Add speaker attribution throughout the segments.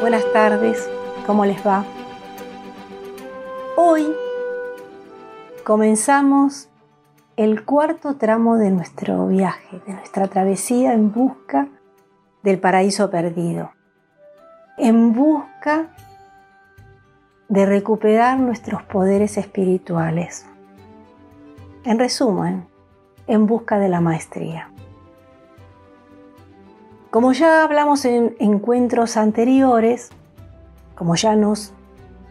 Speaker 1: buenas tardes, ¿cómo les va? Hoy comenzamos el cuarto tramo de nuestro viaje, de nuestra travesía en busca del paraíso perdido, en busca de recuperar nuestros poderes espirituales. En resumen, en busca de la maestría. Como ya hablamos en encuentros anteriores, como ya nos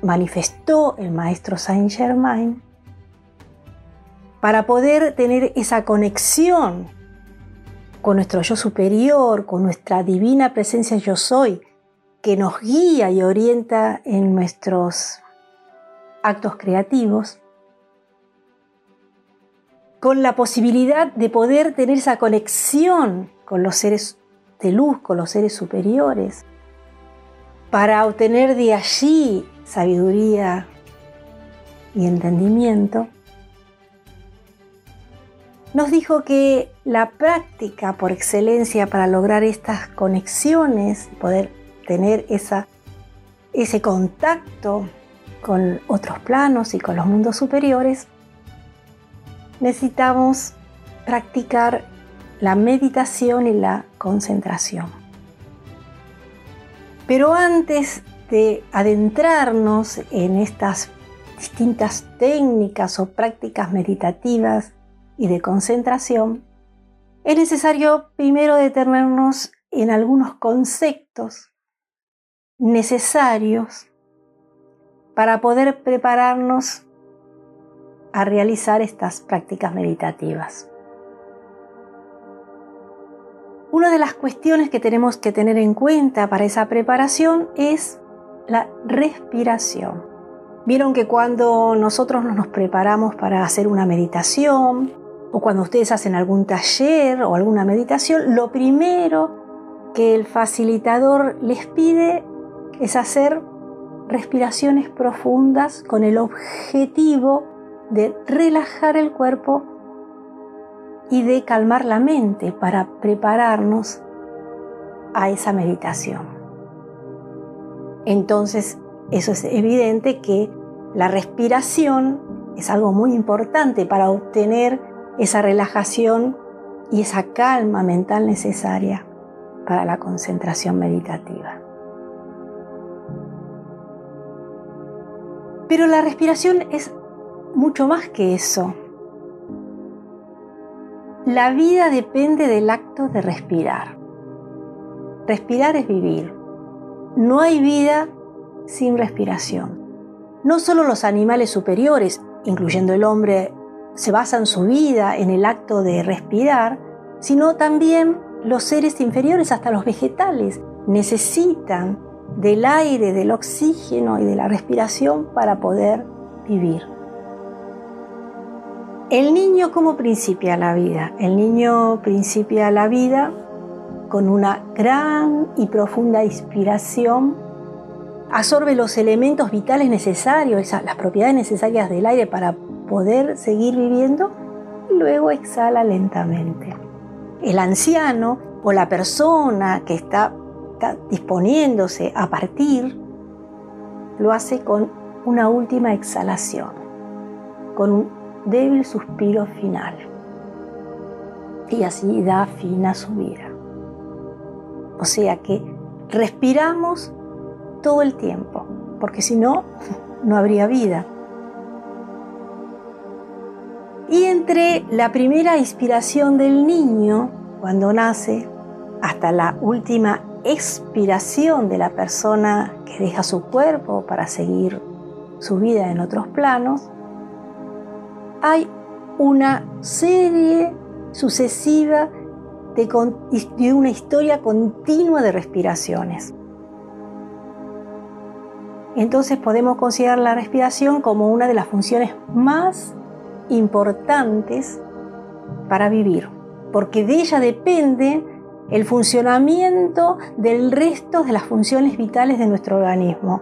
Speaker 1: manifestó el maestro Saint Germain, para poder tener esa conexión con nuestro yo superior, con nuestra divina presencia yo soy, que nos guía y orienta en nuestros actos creativos, con la posibilidad de poder tener esa conexión con los seres de luz, con los seres superiores, para obtener de allí sabiduría y entendimiento, nos dijo que la práctica por excelencia para lograr estas conexiones, poder tener esa, ese contacto con otros planos y con los mundos superiores, necesitamos practicar la meditación y la concentración. Pero antes de adentrarnos en estas distintas técnicas o prácticas meditativas y de concentración, es necesario primero detenernos en algunos conceptos necesarios para poder prepararnos a realizar estas prácticas meditativas. Una de las cuestiones que tenemos que tener en cuenta para esa preparación es la respiración. Vieron que cuando nosotros nos preparamos para hacer una meditación o cuando ustedes hacen algún taller o alguna meditación, lo primero que el facilitador les pide es hacer respiraciones profundas con el objetivo de relajar el cuerpo y de calmar la mente para prepararnos a esa meditación. Entonces, eso es evidente que la respiración es algo muy importante para obtener esa relajación y esa calma mental necesaria para la concentración meditativa. Pero la respiración es mucho más que eso. La vida depende del acto de respirar. Respirar es vivir. No hay vida sin respiración. No solo los animales superiores, incluyendo el hombre, se basan su vida en el acto de respirar, sino también los seres inferiores, hasta los vegetales, necesitan del aire, del oxígeno y de la respiración para poder vivir. El niño, ¿cómo principia la vida? El niño principia la vida con una gran y profunda inspiración, absorbe los elementos vitales necesarios, las propiedades necesarias del aire para poder seguir viviendo y luego exhala lentamente. El anciano o la persona que está, está disponiéndose a partir lo hace con una última exhalación, con un débil suspiro final. Y así da fin a su vida. O sea que respiramos todo el tiempo, porque si no, no habría vida. Y entre la primera inspiración del niño, cuando nace, hasta la última expiración de la persona que deja su cuerpo para seguir su vida en otros planos, hay una serie sucesiva de, una historia continua de respiraciones. Entonces podemos considerar la respiración como una de las funciones más importantes para vivir, porque de ella depende el funcionamiento del resto de las funciones vitales de nuestro organismo.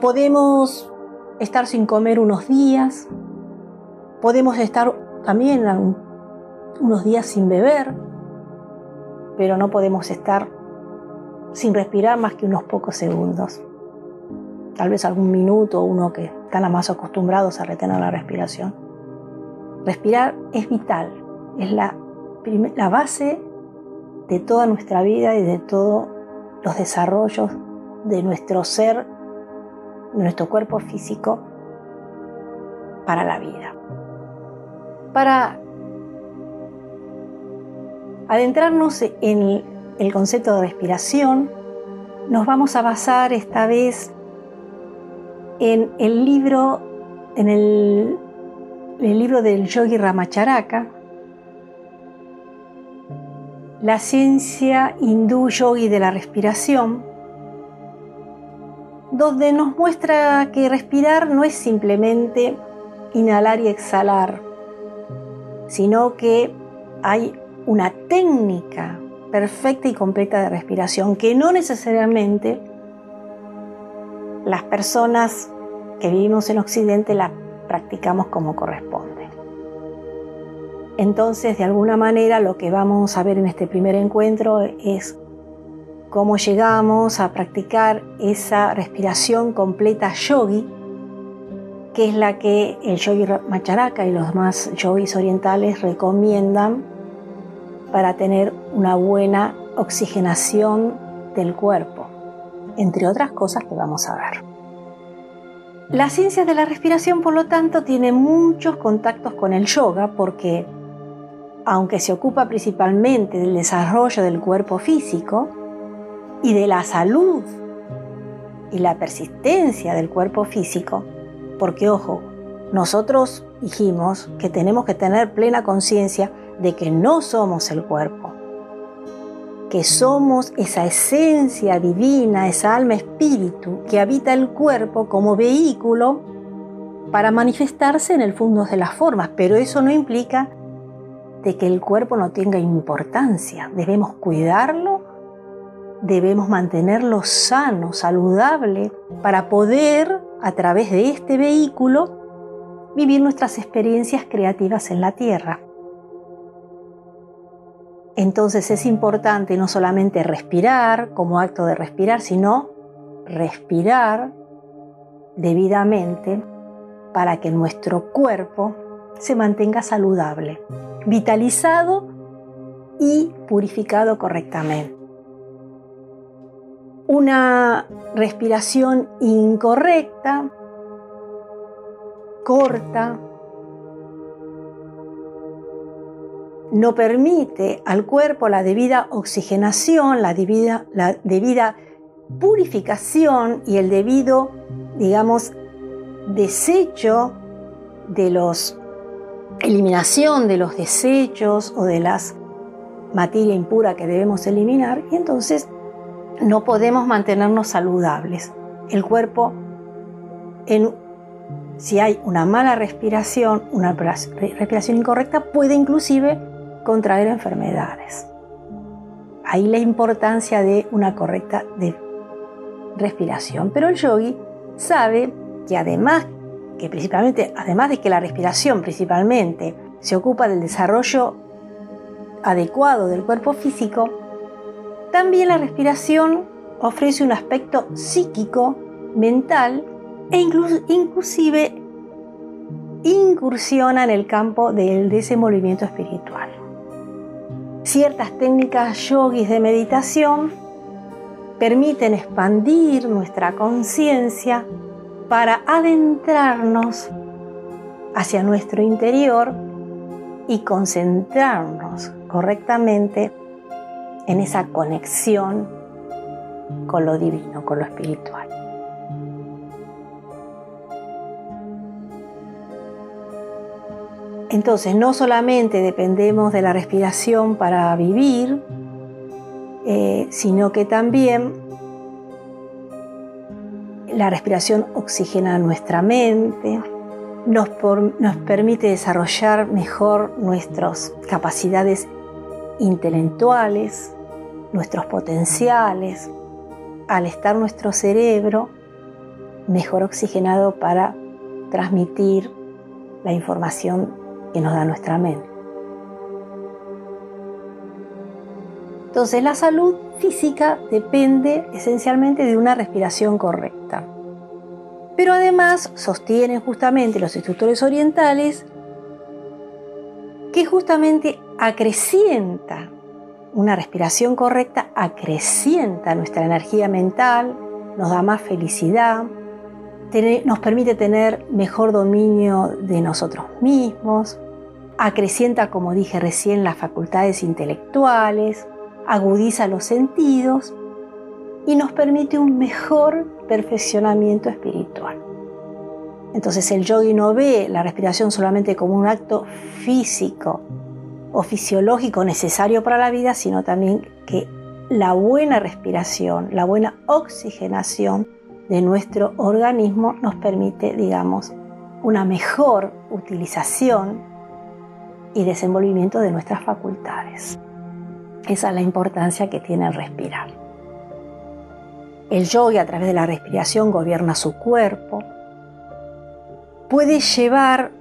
Speaker 1: Podemos estar sin comer unos días, Podemos estar también unos días sin beber, pero no podemos estar sin respirar más que unos pocos segundos. Tal vez algún minuto, uno que están más acostumbrados a retener la respiración. Respirar es vital, es la, la base de toda nuestra vida y de todos los desarrollos de nuestro ser, de nuestro cuerpo físico para la vida. Para adentrarnos en el concepto de respiración, nos vamos a basar esta vez en el libro, en el, libro del yogi Ramacharaka, la ciencia hindú yogi de la respiración, donde nos muestra que respirar no es simplemente inhalar y exhalar, sino que hay una técnica perfecta y completa de respiración que no necesariamente las personas que vivimos en Occidente la practicamos como corresponde. Entonces, de alguna manera, lo que vamos a ver en este primer encuentro es cómo llegamos a practicar esa respiración completa yogi, que es la que el yogi Macharaka y los demás yogis orientales recomiendan para tener una buena oxigenación del cuerpo, entre otras cosas que vamos a ver. La ciencia de la respiración, por lo tanto, tiene muchos contactos con el yoga porque, aunque se ocupa principalmente del desarrollo del cuerpo físico y de la salud y la persistencia del cuerpo físico, porque ojo, nosotros dijimos que tenemos que tener plena conciencia de que no somos el cuerpo, que somos esa esencia divina, esa alma espíritu que habita el cuerpo como vehículo para manifestarse en el fondo de las formas, pero eso no implica de que el cuerpo no tenga importancia. Debemos cuidarlo, debemos mantenerlo sano, saludable, para poder, a través de este vehículo, vivir nuestras experiencias creativas en la tierra. Entonces es importante no solamente respirar como acto de respirar, sino respirar debidamente para que nuestro cuerpo se mantenga saludable, vitalizado y purificado correctamente. Una respiración incorrecta, corta, no permite al cuerpo la debida oxigenación, la debida, la debida purificación y el debido, digamos, desecho de los eliminación de los desechos o de las materia impura que debemos eliminar. Y entonces no podemos mantenernos saludables. El cuerpo, si hay una mala respiración, una respiración incorrecta, puede inclusive contraer enfermedades. Ahí la importancia de una correcta respiración. Pero el yogi sabe que además, que principalmente, además de que la respiración principalmente se ocupa del desarrollo adecuado del cuerpo físico, también la respiración ofrece un aspecto psíquico, mental e inclusive incursiona en el campo del desenvolvimiento espiritual. Ciertas técnicas yogis de meditación permiten expandir nuestra conciencia para adentrarnos hacia nuestro interior y concentrarnos correctamente en esa conexión con lo divino, con lo espiritual. Entonces, no solamente dependemos de la respiración para vivir, eh, sino que también la respiración oxigena nuestra mente, nos, nos permite desarrollar mejor nuestras capacidades intelectuales, nuestros potenciales, al estar nuestro cerebro mejor oxigenado para transmitir la información que nos da nuestra mente. Entonces la salud física depende esencialmente de una respiración correcta. Pero además sostienen justamente los instructores orientales que justamente acrecienta una respiración correcta, acrecienta nuestra energía mental, nos da más felicidad, nos permite tener mejor dominio de nosotros mismos, acrecienta, como dije recién, las facultades intelectuales, agudiza los sentidos y nos permite un mejor perfeccionamiento espiritual. Entonces el yogi no ve la respiración solamente como un acto físico o fisiológico necesario para la vida, sino también que la buena respiración, la buena oxigenación de nuestro organismo nos permite, digamos, una mejor utilización y desenvolvimiento de nuestras facultades. Esa es la importancia que tiene el respirar. El yogi a través de la respiración gobierna su cuerpo, puede llevar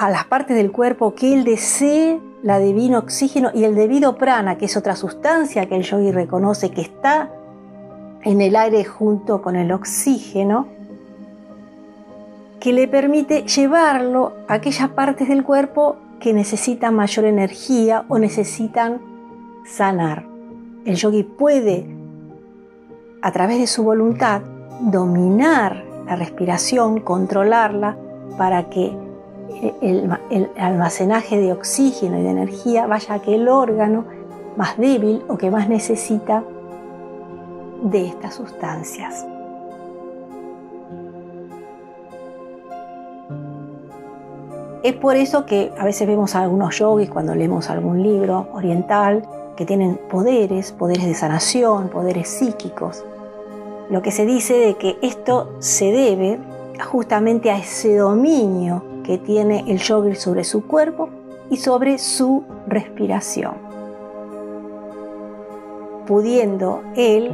Speaker 1: a, las partes del cuerpo que él desee la divino oxígeno y el debido prana, que es otra sustancia que el yogi reconoce que está en el aire junto con el oxígeno, que le permite llevarlo a aquellas partes del cuerpo que necesitan mayor energía o necesitan sanar. El yogi puede, a través de su voluntad, dominar la respiración, controlarla para que el, almacenaje de oxígeno y de energía vaya a aquel órgano más débil o que más necesita de estas sustancias. Es por eso que a veces vemos a algunos yogis cuando leemos algún libro oriental que tienen poderes, poderes de sanación, poderes psíquicos. Lo que se dice de que esto se debe justamente a ese dominio que tiene el yogi sobre su cuerpo y sobre su respiración, pudiendo él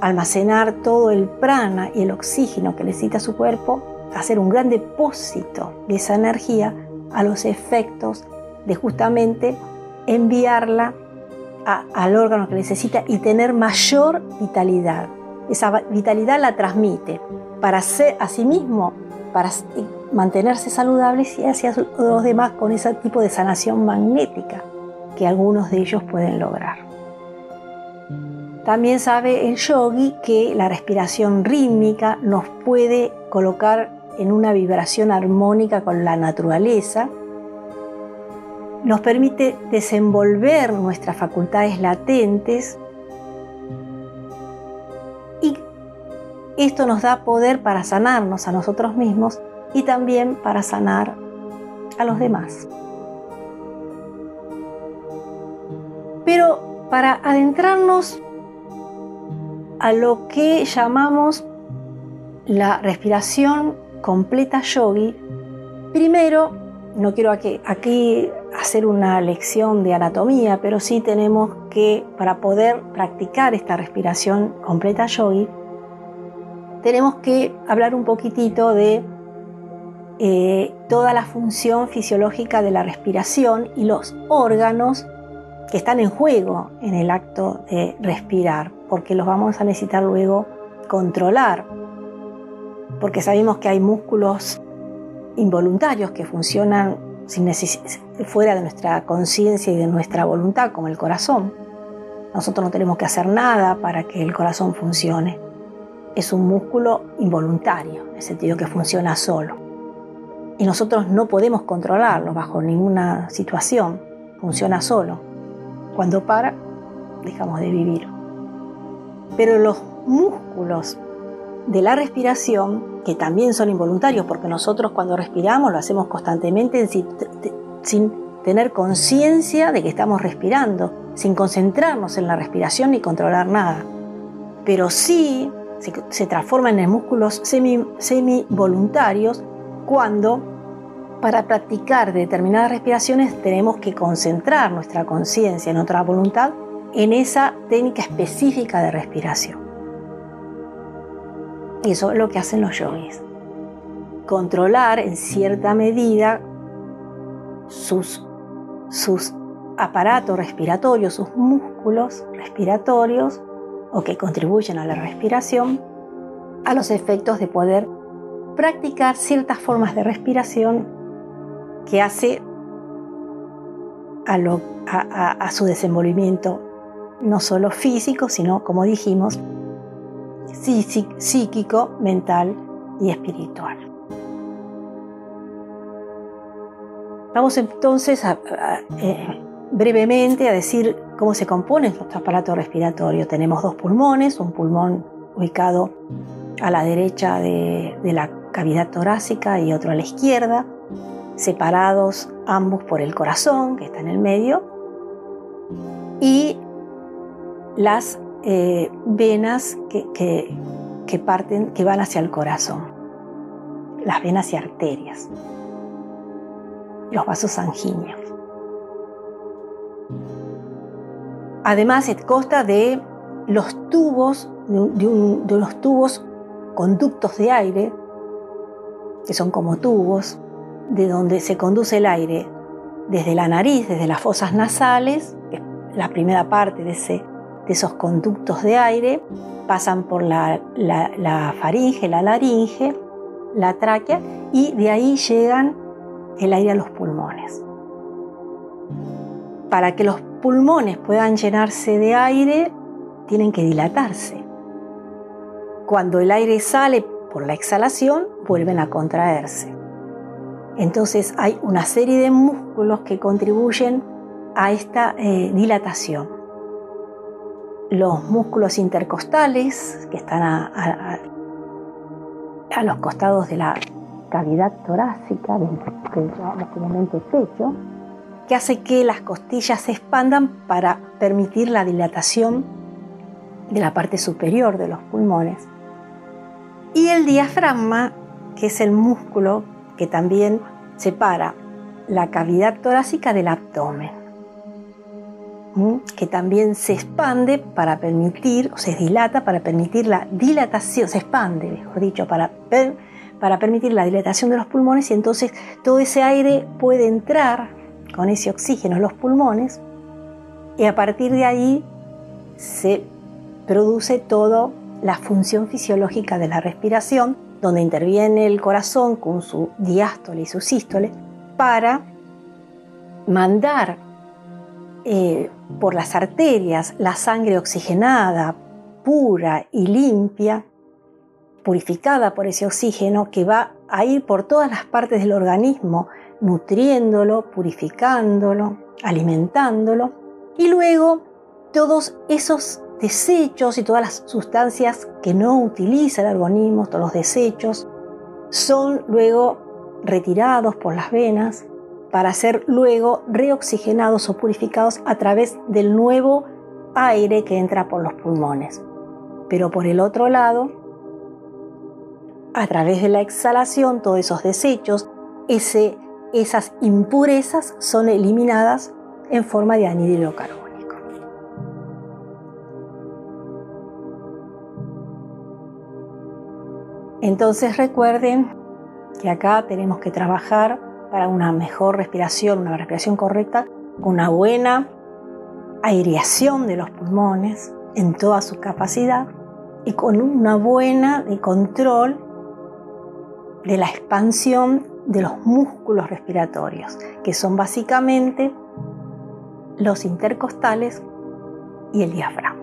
Speaker 1: almacenar todo el prana y el oxígeno que necesita su cuerpo, hacer un gran depósito de esa energía a los efectos de justamente enviarla al órgano que necesita y tener mayor vitalidad. Esa vitalidad la transmite para ser a sí mismo, para mantenerse saludables y hacia los demás con ese tipo de sanación magnética que algunos de ellos pueden lograr. También sabe el yogi que la respiración rítmica nos puede colocar en una vibración armónica con la naturaleza, nos permite desenvolver nuestras facultades latentes y esto nos da poder para sanarnos a nosotros mismos y también para sanar a los demás. Pero para adentrarnos a lo que llamamos la respiración completa yogi, primero, no quiero aquí, hacer una lección de anatomía, pero sí tenemos que, para poder practicar esta respiración completa yogi, tenemos que hablar un poquitito de eh, toda la función fisiológica de la respiración y los órganos que están en juego en el acto de respirar, porque los vamos a necesitar luego controlar, porque sabemos que hay músculos involuntarios que funcionan fuera de nuestra conciencia y de nuestra voluntad, como el corazón. Nosotros no tenemos que hacer nada para que el corazón funcione. Es un músculo involuntario, en el sentido que funciona solo y nosotros no podemos controlarlo bajo ninguna situación, funciona solo. Cuando para, dejamos de vivir. Pero los músculos de la respiración, que también son involuntarios, porque nosotros cuando respiramos lo hacemos constantemente sin, tener conciencia de que estamos respirando, sin concentrarnos en la respiración ni controlar nada. Pero sí se transforman en músculos semi, semi voluntarios cuando para practicar determinadas respiraciones tenemos que concentrar nuestra conciencia, nuestra voluntad en esa técnica específica de respiración. Y eso es lo que hacen los yogis. Controlar en cierta medida sus, sus aparato respiratorio, sus músculos respiratorios o que contribuyen a la respiración, a los efectos de poder practicar ciertas formas de respiración que hace a, su desenvolvimiento no solo físico, sino, como dijimos, psíquico, mental y espiritual. Vamos entonces a, eh, brevemente a decir cómo se compone nuestro aparato respiratorio. Tenemos dos pulmones, un pulmón ubicado a la derecha de, la cavidad torácica y otro a la izquierda, separados ambos por el corazón, que está en el medio, y las eh, venas que, que, parten, que van hacia el corazón, las venas y arterias, los vasos sanguíneos. Además, se consta de los tubos, de, los tubos conductos de aire, que son como tubos, de donde se conduce el aire desde la nariz, desde las fosas nasales, la primera parte de, ese, de esos conductos de aire, pasan por la, la, faringe, la laringe, la tráquea, y de ahí llegan el aire a los pulmones. Para que los pulmones puedan llenarse de aire, tienen que dilatarse. Cuando el aire sale por la exhalación, vuelven a contraerse. Entonces hay una serie de músculos que contribuyen a esta eh, dilatación. Los músculos intercostales, que están a, los costados de la cavidad torácica, que llamamos comúnmente pecho, que hace que las costillas se expandan para permitir la dilatación de la parte superior de los pulmones. Y el diafragma, que es el músculo que también separa la cavidad torácica del abdomen, que también se expande para permitir, o se dilata para permitir la dilatación, se expande, mejor dicho, para, para permitir la dilatación de los pulmones y entonces todo ese aire puede entrar con ese oxígeno en los pulmones y a partir de ahí se produce toda la función fisiológica de la respiración, donde interviene el corazón con su diástole y su sístole para mandar eh, por las arterias la sangre oxigenada, pura y limpia, purificada por ese oxígeno que va a ir por todas las partes del organismo nutriéndolo, purificándolo, alimentándolo. Y luego todos esos desechos y todas las sustancias que no utiliza el organismo, todos los desechos, son luego retirados por las venas para ser luego reoxigenados o purificados a través del nuevo aire que entra por los pulmones. Pero por el otro lado, a través de la exhalación, todos esos desechos, ese esas impurezas son eliminadas en forma de anhídrido Entonces recuerden que acá tenemos que trabajar para una mejor respiración, una respiración correcta, una buena aireación de los pulmones en toda su capacidad y con una buena de control de la expansión de los músculos respiratorios, que son básicamente los intercostales y el diafragma.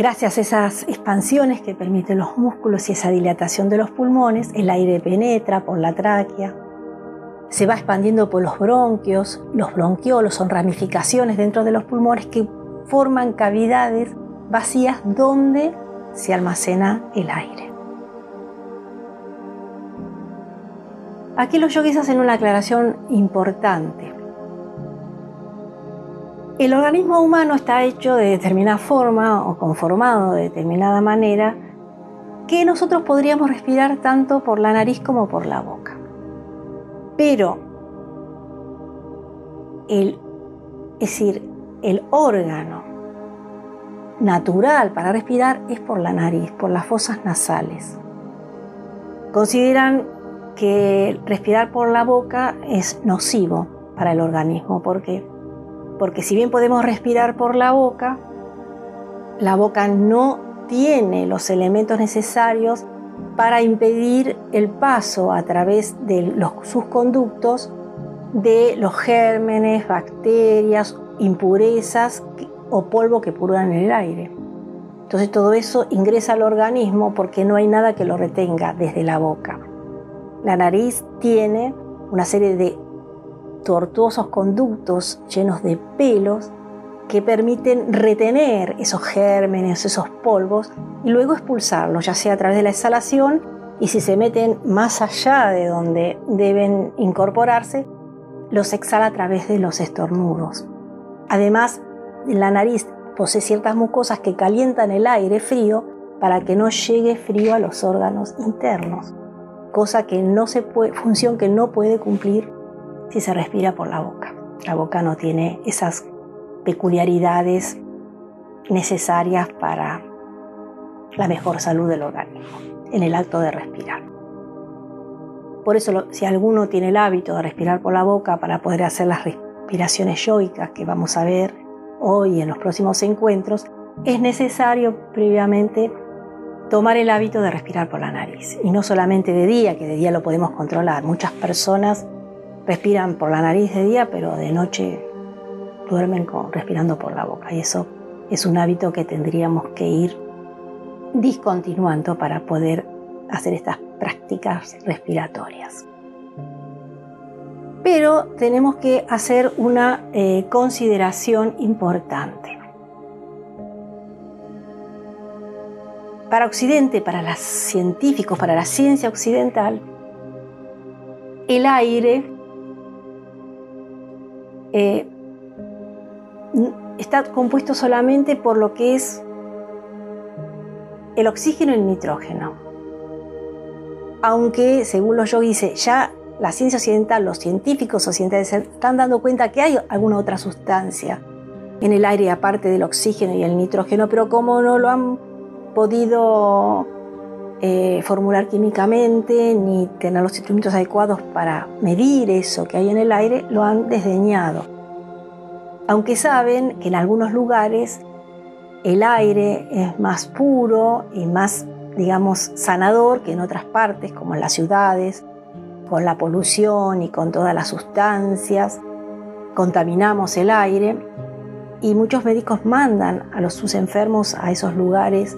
Speaker 1: Gracias a esas expansiones que permiten los músculos y esa dilatación de los pulmones, el aire penetra por la tráquea, se va expandiendo por los bronquios, los bronquiolos son ramificaciones dentro de los pulmones que forman cavidades vacías donde se almacena el aire. Aquí los yogis hacen una aclaración importante. El organismo humano está hecho de determinada forma o conformado de determinada manera que nosotros podríamos respirar tanto por la nariz como por la boca. Pero el, es decir, el órgano natural para respirar es por la nariz, por las fosas nasales. Consideran que respirar por la boca es nocivo para el organismo. ¿Por qué? Porque si bien podemos respirar por la boca, la boca no tiene los elementos necesarios para impedir el paso a través de sus conductos de los gérmenes, bacterias, impurezas o polvo que purgan en el aire. Entonces todo eso ingresa al organismo porque no hay nada que lo retenga desde la boca. La nariz tiene una serie de tortuosos conductos llenos de pelos que permiten retener esos gérmenes, esos polvos y luego expulsarlos, ya sea a través de la exhalación y si se meten más allá de donde deben incorporarse, los exhala a través de los estornudos. Además, la nariz posee ciertas mucosas que calientan el aire frío para que no llegue frío a los órganos internos, cosa que no se función que no puede cumplir si se respira por la boca. La boca no tiene esas peculiaridades necesarias para la mejor salud del organismo en el acto de respirar. Por eso, si alguno tiene el hábito de respirar por la boca para poder hacer las respiraciones yoicas que vamos a ver hoy en los próximos encuentros, es necesario previamente tomar el hábito de respirar por la nariz. Y no solamente de día, que de día lo podemos controlar. Muchas personas respiran por la nariz de día, pero de noche duermen respirando por la boca. Y eso es un hábito que tendríamos que ir discontinuando para poder hacer estas prácticas respiratorias. Pero tenemos que hacer una eh, consideración importante. Para Occidente, para los científicos, para la ciencia occidental, el aire eh, está compuesto solamente por lo que es el oxígeno y el nitrógeno. Aunque, según los yogis, ya la ciencia occidental, los científicos occidentales se están dando cuenta que hay alguna otra sustancia en el aire aparte del oxígeno y el nitrógeno, pero como no lo han podido eh, formular químicamente ni tener los instrumentos adecuados para medir eso que hay en el aire, lo han desdeñado. Aunque saben que en algunos lugares el aire es más puro y más, digamos, sanador que en otras partes, como en las ciudades, con la polución y con todas las sustancias, contaminamos el aire y muchos médicos mandan a los, sus enfermos a esos lugares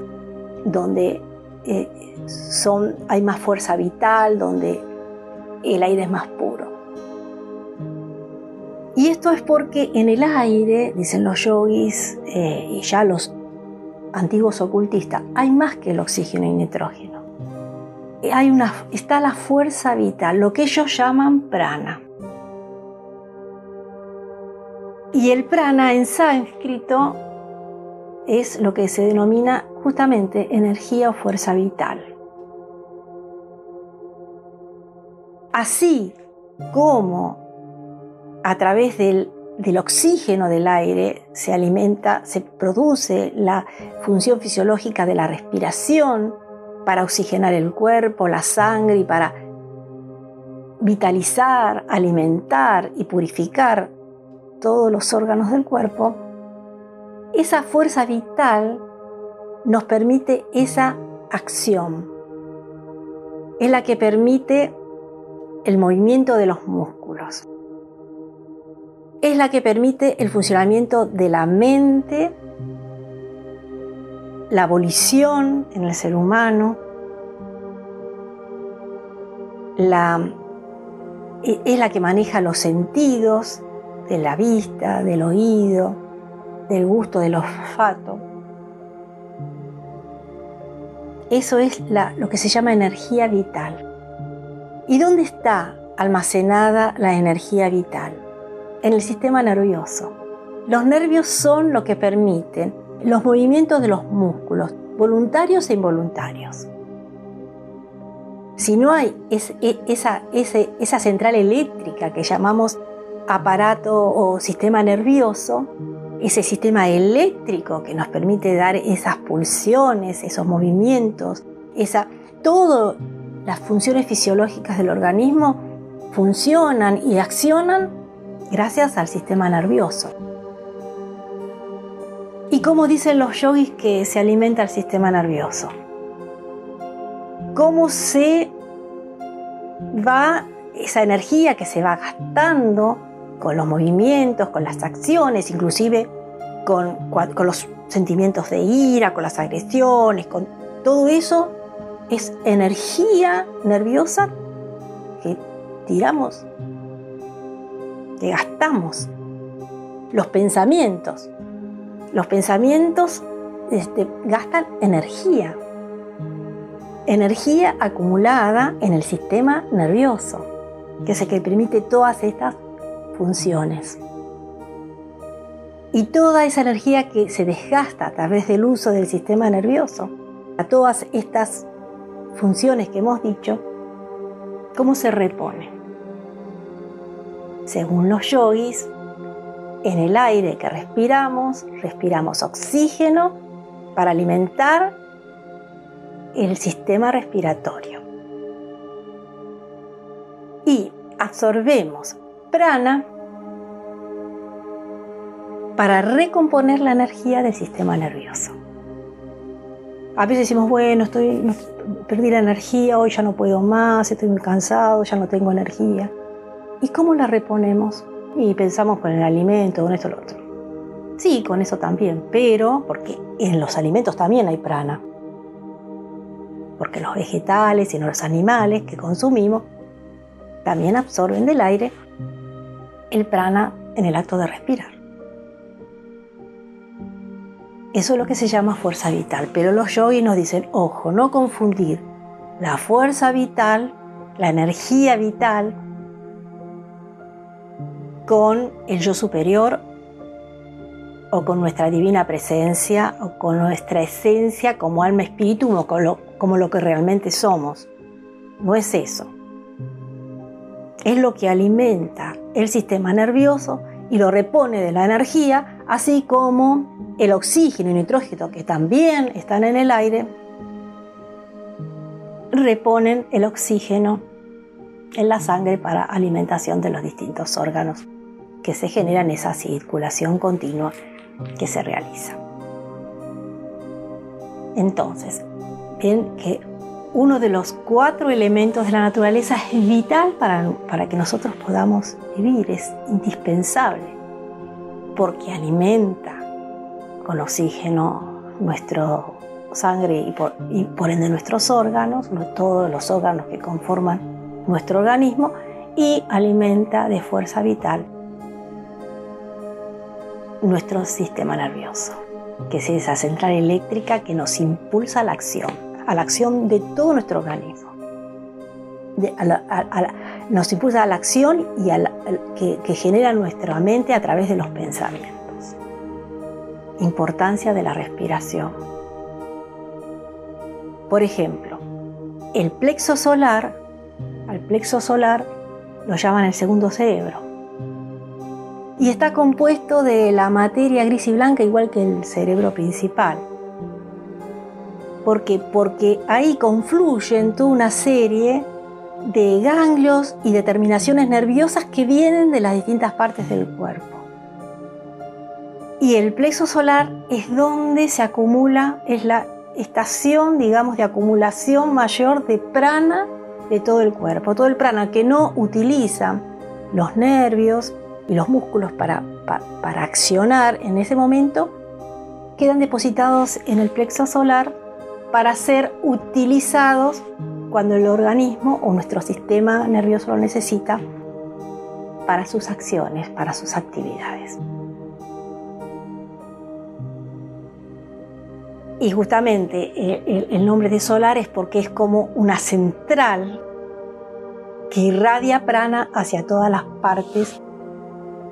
Speaker 1: donde eh, son, hay más fuerza vital, donde el aire es más puro. Y esto es porque en el aire, dicen los yogis eh, y ya los antiguos ocultistas, hay más que el oxígeno y nitrógeno. Hay una, está la fuerza vital, lo que ellos llaman prana. Y el prana en sánscrito es lo que se denomina justamente energía o fuerza vital. Así como a través del, oxígeno del aire se alimenta, se produce la función fisiológica de la respiración para oxigenar el cuerpo, la sangre y para vitalizar, alimentar y purificar todos los órganos del cuerpo, esa fuerza vital nos permite esa acción. Es la que permite el movimiento de los músculos es la que permite el funcionamiento de la mente, la abolición en el ser humano, e, es la que maneja los sentidos de la vista, del oído, del gusto, del olfato. Eso es lo que se llama energía vital. ¿Y dónde está almacenada la energía vital? en el sistema nervioso. Los nervios son lo que permiten los movimientos de los músculos, voluntarios e involuntarios. Si no hay e, esa, esa central eléctrica que llamamos aparato o sistema nervioso, ese sistema eléctrico que nos permite dar esas pulsiones, esos movimientos, esa, todo las funciones fisiológicas del organismo funcionan y accionan gracias al sistema nervioso. ¿Y cómo dicen los yogis que se alimenta el sistema nervioso? ¿Cómo se va esa energía que se va gastando con los movimientos, con las acciones, inclusive con, con los sentimientos de ira, con las agresiones, con todo eso es energía nerviosa que tiramos, que gastamos. Los pensamientos. Los pensamientos este, gastan energía. Energía acumulada en el sistema nervioso, que es el que permite todas estas funciones. Y toda esa energía que se desgasta a través del uso del sistema nervioso, a todas estas funciones que hemos dicho, ¿cómo se repone? Según los yogis, en el aire que respiramos, respiramos oxígeno para alimentar el sistema respiratorio. Y absorbemos prana para recomponer la energía del sistema nervioso. A veces decimos, bueno, estoy, perdí la energía, hoy ya no puedo más, estoy muy cansado, ya no tengo energía. ¿Y cómo la reponemos? Y pensamos con el alimento, con esto lo otro. Sí, con eso también, pero porque en los alimentos también hay prana. Porque los vegetales y los animales que consumimos también absorben del aire el prana en el acto de respirar. Eso es lo que se llama fuerza vital. Pero los yogis nos dicen, ojo, no confundir la fuerza vital, la energía vital, con el yo superior o con nuestra divina presencia o con nuestra esencia como alma espíritu o como lo, como lo que realmente somos. No es eso. Es lo que alimenta el sistema nervioso y lo repone de la energía, así como el oxígeno y nitrógeno que también están en el aire, reponen el oxígeno en la sangre para alimentación de los distintos órganos que se generan esa circulación continua que se realiza. Entonces, ven que uno de los cuatro elementos de la naturaleza es vital para, para que nosotros podamos vivir, es indispensable, porque alimenta, con oxígeno nuestro sangre y por, y por ende nuestros órganos, todos los órganos que conforman nuestro organismo y alimenta de fuerza vital nuestro sistema nervioso, que es esa central eléctrica que nos impulsa a la acción, a la acción de todo nuestro organismo. Nos impulsa a la acción y que, que genera nuestra mente a través de los pensamientos importancia de la respiración. Por ejemplo, el plexo solar, al plexo solar lo llaman el segundo cerebro. Y está compuesto de la materia gris y blanca igual que el cerebro principal. ¿Por qué? Porque ahí confluyen toda una serie de ganglios y determinaciones nerviosas que vienen de las distintas partes del cuerpo. Y el plexo solar es donde se acumula, es la estación, digamos, de acumulación mayor de prana de todo el cuerpo. Todo el prana que no utiliza los nervios y los músculos para, para, accionar en ese momento, quedan depositados en el plexo solar para ser utilizados cuando el organismo o nuestro sistema nervioso lo necesita para sus acciones, para sus actividades. Y justamente eh, el, nombre de solar es porque es como una central que irradia prana hacia todas las partes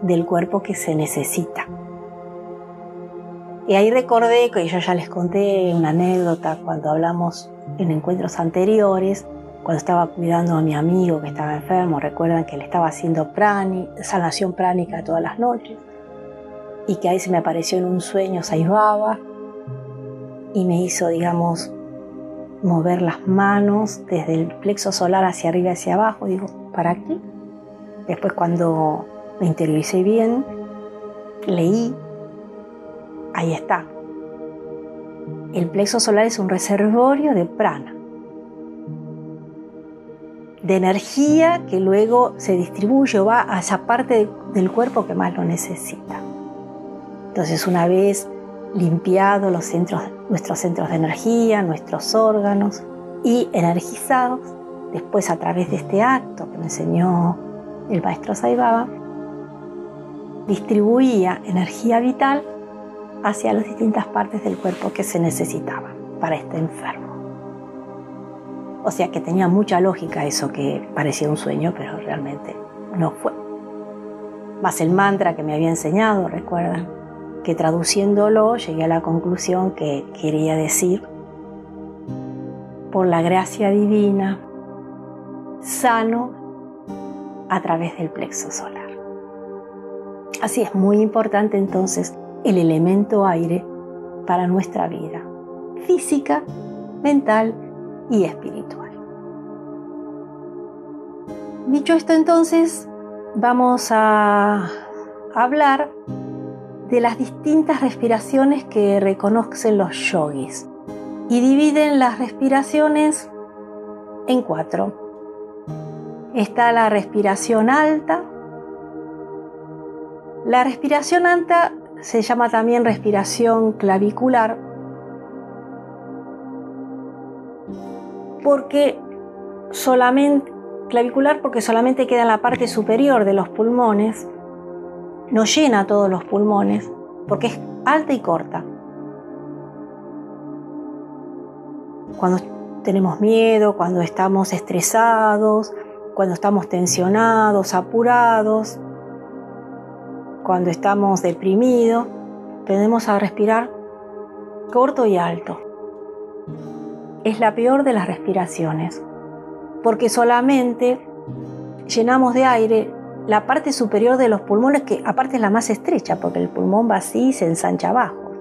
Speaker 1: del cuerpo que se necesita. Y ahí recordé que yo ya les conté una anécdota cuando hablamos en encuentros anteriores, cuando estaba cuidando a mi amigo que estaba enfermo, recuerdan que le estaba haciendo prani, sanación pránica todas las noches, y que ahí se me apareció en un sueño Saibaba y me hizo, digamos, mover las manos desde el plexo solar hacia arriba y hacia abajo. Digo, ¿para qué? Después cuando me interioricé bien, leí, ahí está. El plexo solar es un reservorio de prana, de energía que luego se distribuye o va a esa parte del cuerpo que más lo necesita. Entonces una vez limpiado los centros, nuestros centros de energía, nuestros órganos y energizados, después a través de este acto que me enseñó el maestro Saibaba, distribuía energía vital hacia las distintas partes del cuerpo que se necesitaban para este enfermo. O sea que tenía mucha lógica eso que parecía un sueño, pero realmente no fue. Más el mantra que me había enseñado, recuerdan, que traduciéndolo llegué a la conclusión que quería decir, por la gracia divina, sano a través del plexo solar. Así es muy importante entonces el elemento aire para nuestra vida física, mental y espiritual. Dicho esto entonces, vamos a hablar de las distintas respiraciones que reconocen los yogis y dividen las respiraciones en cuatro. Está la respiración alta. La respiración alta se llama también respiración clavicular porque solamente clavicular porque solamente queda en la parte superior de los pulmones, no llena todos los pulmones porque es alta y corta. Cuando tenemos miedo, cuando estamos estresados, cuando estamos tensionados, apurados, cuando estamos deprimidos, tendemos a respirar corto y alto. Es la peor de las respiraciones, porque solamente llenamos de aire la parte superior de los pulmones, que aparte es la más estrecha, porque el pulmón va así y se ensancha abajo.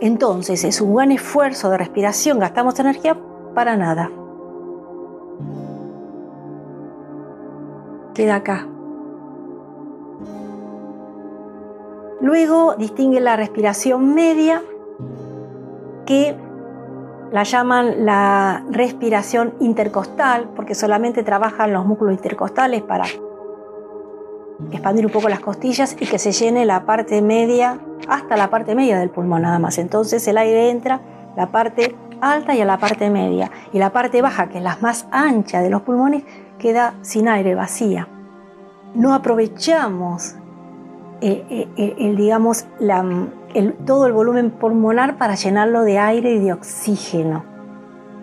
Speaker 1: Entonces es un buen esfuerzo de respiración, gastamos energía para nada. Queda acá. Luego distingue la respiración media, que la llaman la respiración intercostal, porque solamente trabajan los músculos intercostales para expandir un poco las costillas y que se llene la parte media, hasta la parte media del pulmón nada más. Entonces el aire entra la parte alta y a la parte media. Y la parte baja, que es la más ancha de los pulmones, queda sin aire, vacía. No aprovechamos eh, eh, eh, el, digamos, todo el volumen pulmonar para llenarlo de aire y de oxígeno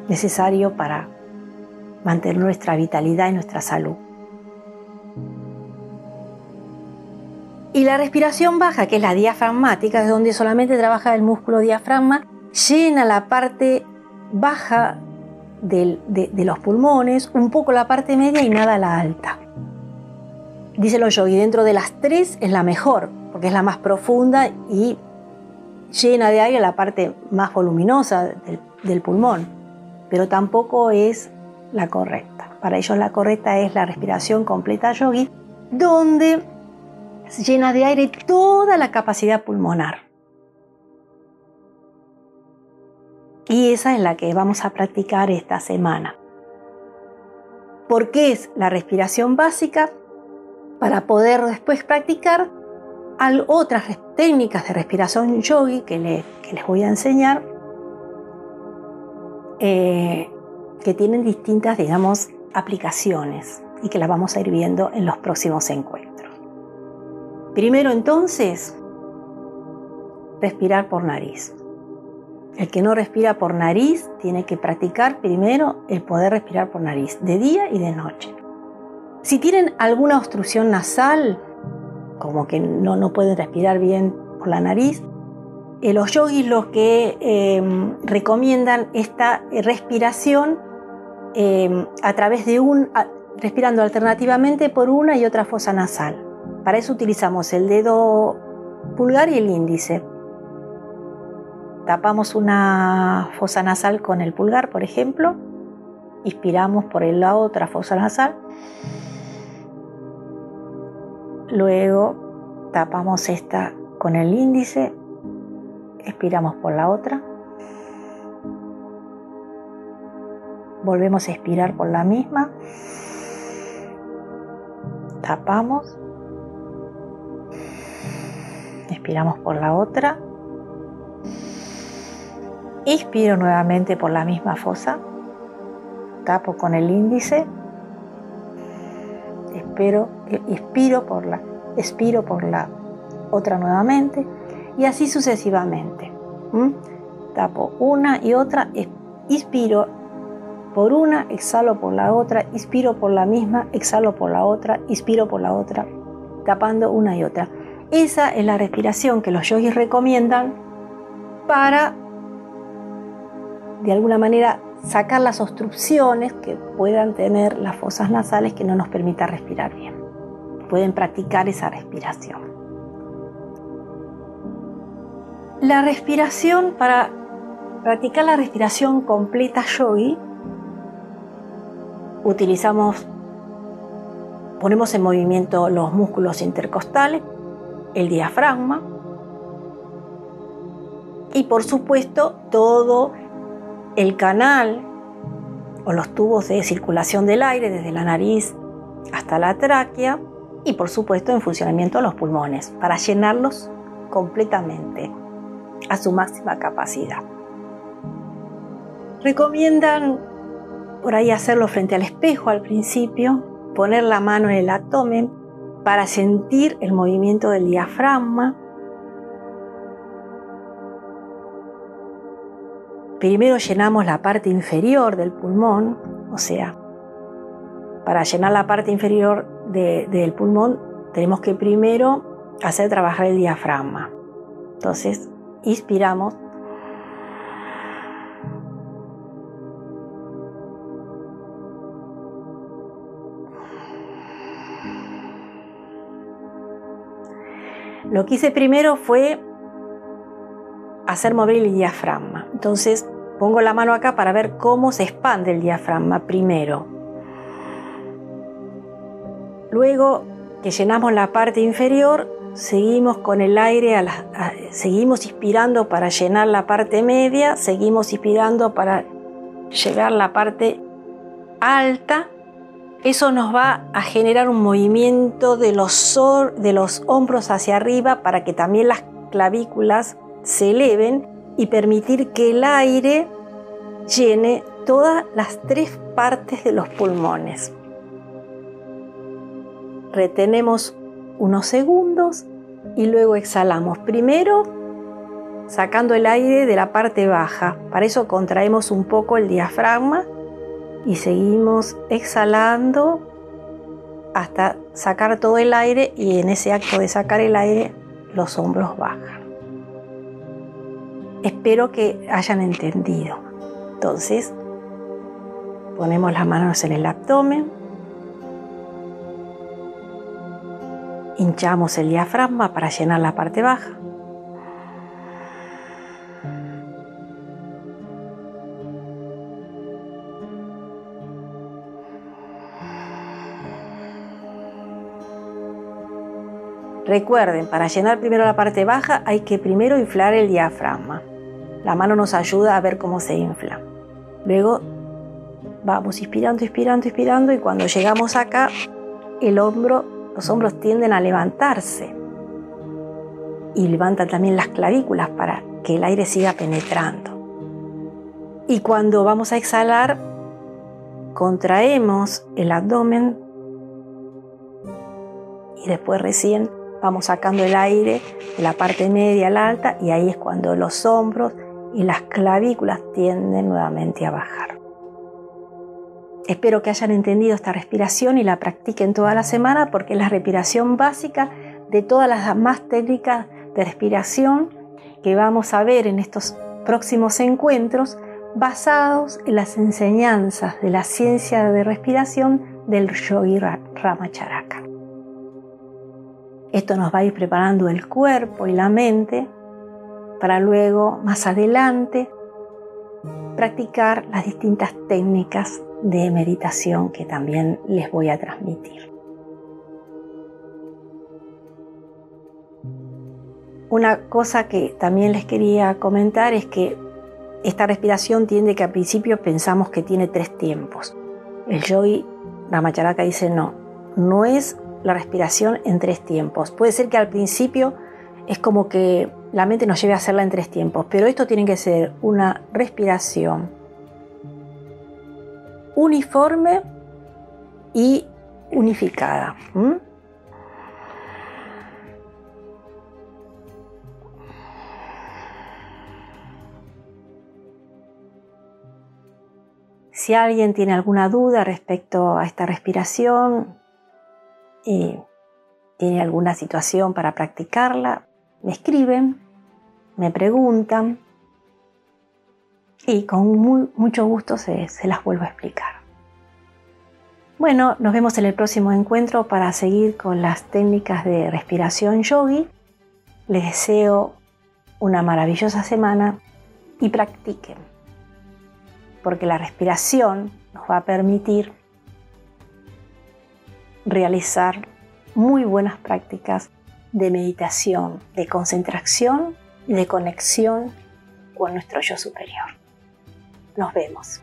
Speaker 1: necesario para mantener nuestra vitalidad y nuestra salud. Y la respiración baja, que es la diafragmática, es donde solamente trabaja el músculo diafragma, llena la parte baja de, de, los pulmones, un poco la parte media y nada la alta díselo yo, y dentro de las tres es la mejor, porque es la más profunda y llena de aire la parte más voluminosa del, pulmón, pero tampoco es la correcta. Para ellos la correcta es la respiración completa yogi, donde se llena de aire toda la capacidad pulmonar. Y esa es la que vamos a practicar esta semana. ¿Por qué es la respiración básica? Para poder después practicar otras técnicas de respiración yogi que, les voy a enseñar, eh, que tienen distintas, digamos, aplicaciones y que las vamos a ir viendo en los próximos encuentros. Primero entonces, respirar por nariz. El que no respira por nariz tiene que practicar primero el poder respirar por nariz, de día y de noche. Si tienen alguna obstrucción nasal, como que no, pueden respirar bien por la nariz, eh, los yogis los que em, recomiendan esta respiración em, a través de un, respirando alternativamente por una y otra fosa nasal. Para eso utilizamos el dedo pulgar y el índice. tapamos una fosa nasal con el pulgar, por ejemplo, inspiramos por la otra fosa nasal, luego tapamos esta con el índice, expiramos por la otra, volvemos a expirar por la misma, tapamos, expiramos por la otra, Inspiro nuevamente por la misma fosa. Tapo con el índice. Espero, expiro por la, expiro por la otra nuevamente y así sucesivamente. Tapo una y otra, inspiro por una, exhalo por la otra, inspiro por la misma, exhalo por la otra, inspiro por la otra, tapando una y otra. Esa es la respiración que los yogis recomiendan para de alguna manera sacar las obstrucciones que puedan tener las fosas nasales que no nos permita respirar bien. Pueden practicar esa respiración. La respiración, para practicar la respiración completa yogi, utilizamos, ponemos en movimiento los músculos intercostales, el diafragma y por supuesto todo el canal o los tubos de circulación del aire desde la nariz hasta la tráquea y por supuesto en funcionamiento los pulmones para llenarlos completamente a su máxima capacidad. Recomiendan por ahí hacerlo frente al espejo al principio, poner la mano en el abdomen para sentir el movimiento del diafragma Primero llenamos la parte inferior del pulmón, o sea, para llenar la parte inferior del pulmón tenemos que primero hacer trabajar el diafragma. Entonces, inspiramos. Lo que hice primero fue hacer mover el diafragma. Entonces pongo la mano acá para ver cómo se expande el diafragma primero. Luego que llenamos la parte inferior, seguimos con el aire, seguimos inspirando para llenar la parte media, seguimos inspirando para llegar a la parte alta. Eso nos va a generar un movimiento de los, de los hombros hacia arriba para que también las clavículas se eleven y permitir que el aire llene todas las tres partes de los pulmones. Retenemos unos segundos y luego exhalamos. Primero sacando el aire de la parte baja. Para eso contraemos un poco el diafragma y seguimos exhalando hasta sacar todo el aire y en ese acto de sacar el aire los hombros bajan. Espero que hayan entendido. Entonces, ponemos las manos en el abdomen, hinchamos el diafragma para llenar la parte baja. Recuerden, para llenar primero la parte baja hay que primero inflar el diafragma. La mano nos ayuda a ver cómo se infla. Luego vamos inspirando, inspirando, inspirando y cuando llegamos acá, el hombro, los hombros tienden a levantarse y levantan también las clavículas para que el aire siga penetrando. Y cuando vamos a exhalar, contraemos el abdomen y después recién vamos sacando el aire de la parte media a la alta y ahí es cuando los hombros y las clavículas tienden nuevamente a bajar. Espero que hayan entendido esta respiración y la practiquen toda la semana porque es la respiración básica de todas las demás técnicas de respiración que vamos a ver en estos próximos encuentros basados en las enseñanzas de la ciencia de respiración del yogi Ramacharaka. Esto nos va a ir preparando el cuerpo y la mente para luego, más adelante, practicar las distintas técnicas de meditación que también les voy a transmitir. Una cosa que también les quería comentar es que esta respiración tiende que al principio pensamos que tiene tres tiempos. El yogi Ramacharaka dice no, no es la respiración en tres tiempos. Puede ser que al principio es como que la mente nos lleve a hacerla en tres tiempos, pero esto tiene que ser una respiración uniforme y unificada. Si alguien tiene alguna duda respecto a esta respiración y tiene alguna situación para practicarla, me escriben, me preguntan y con mucho gusto se, se las vuelvo a explicar. Bueno, nos vemos en el próximo encuentro para seguir con las técnicas de respiración yogi. Les deseo una maravillosa semana y practiquen porque la respiración nos va a permitir realizar muy buenas prácticas de meditación, de concentración y de conexión con nuestro yo superior. Nos vemos.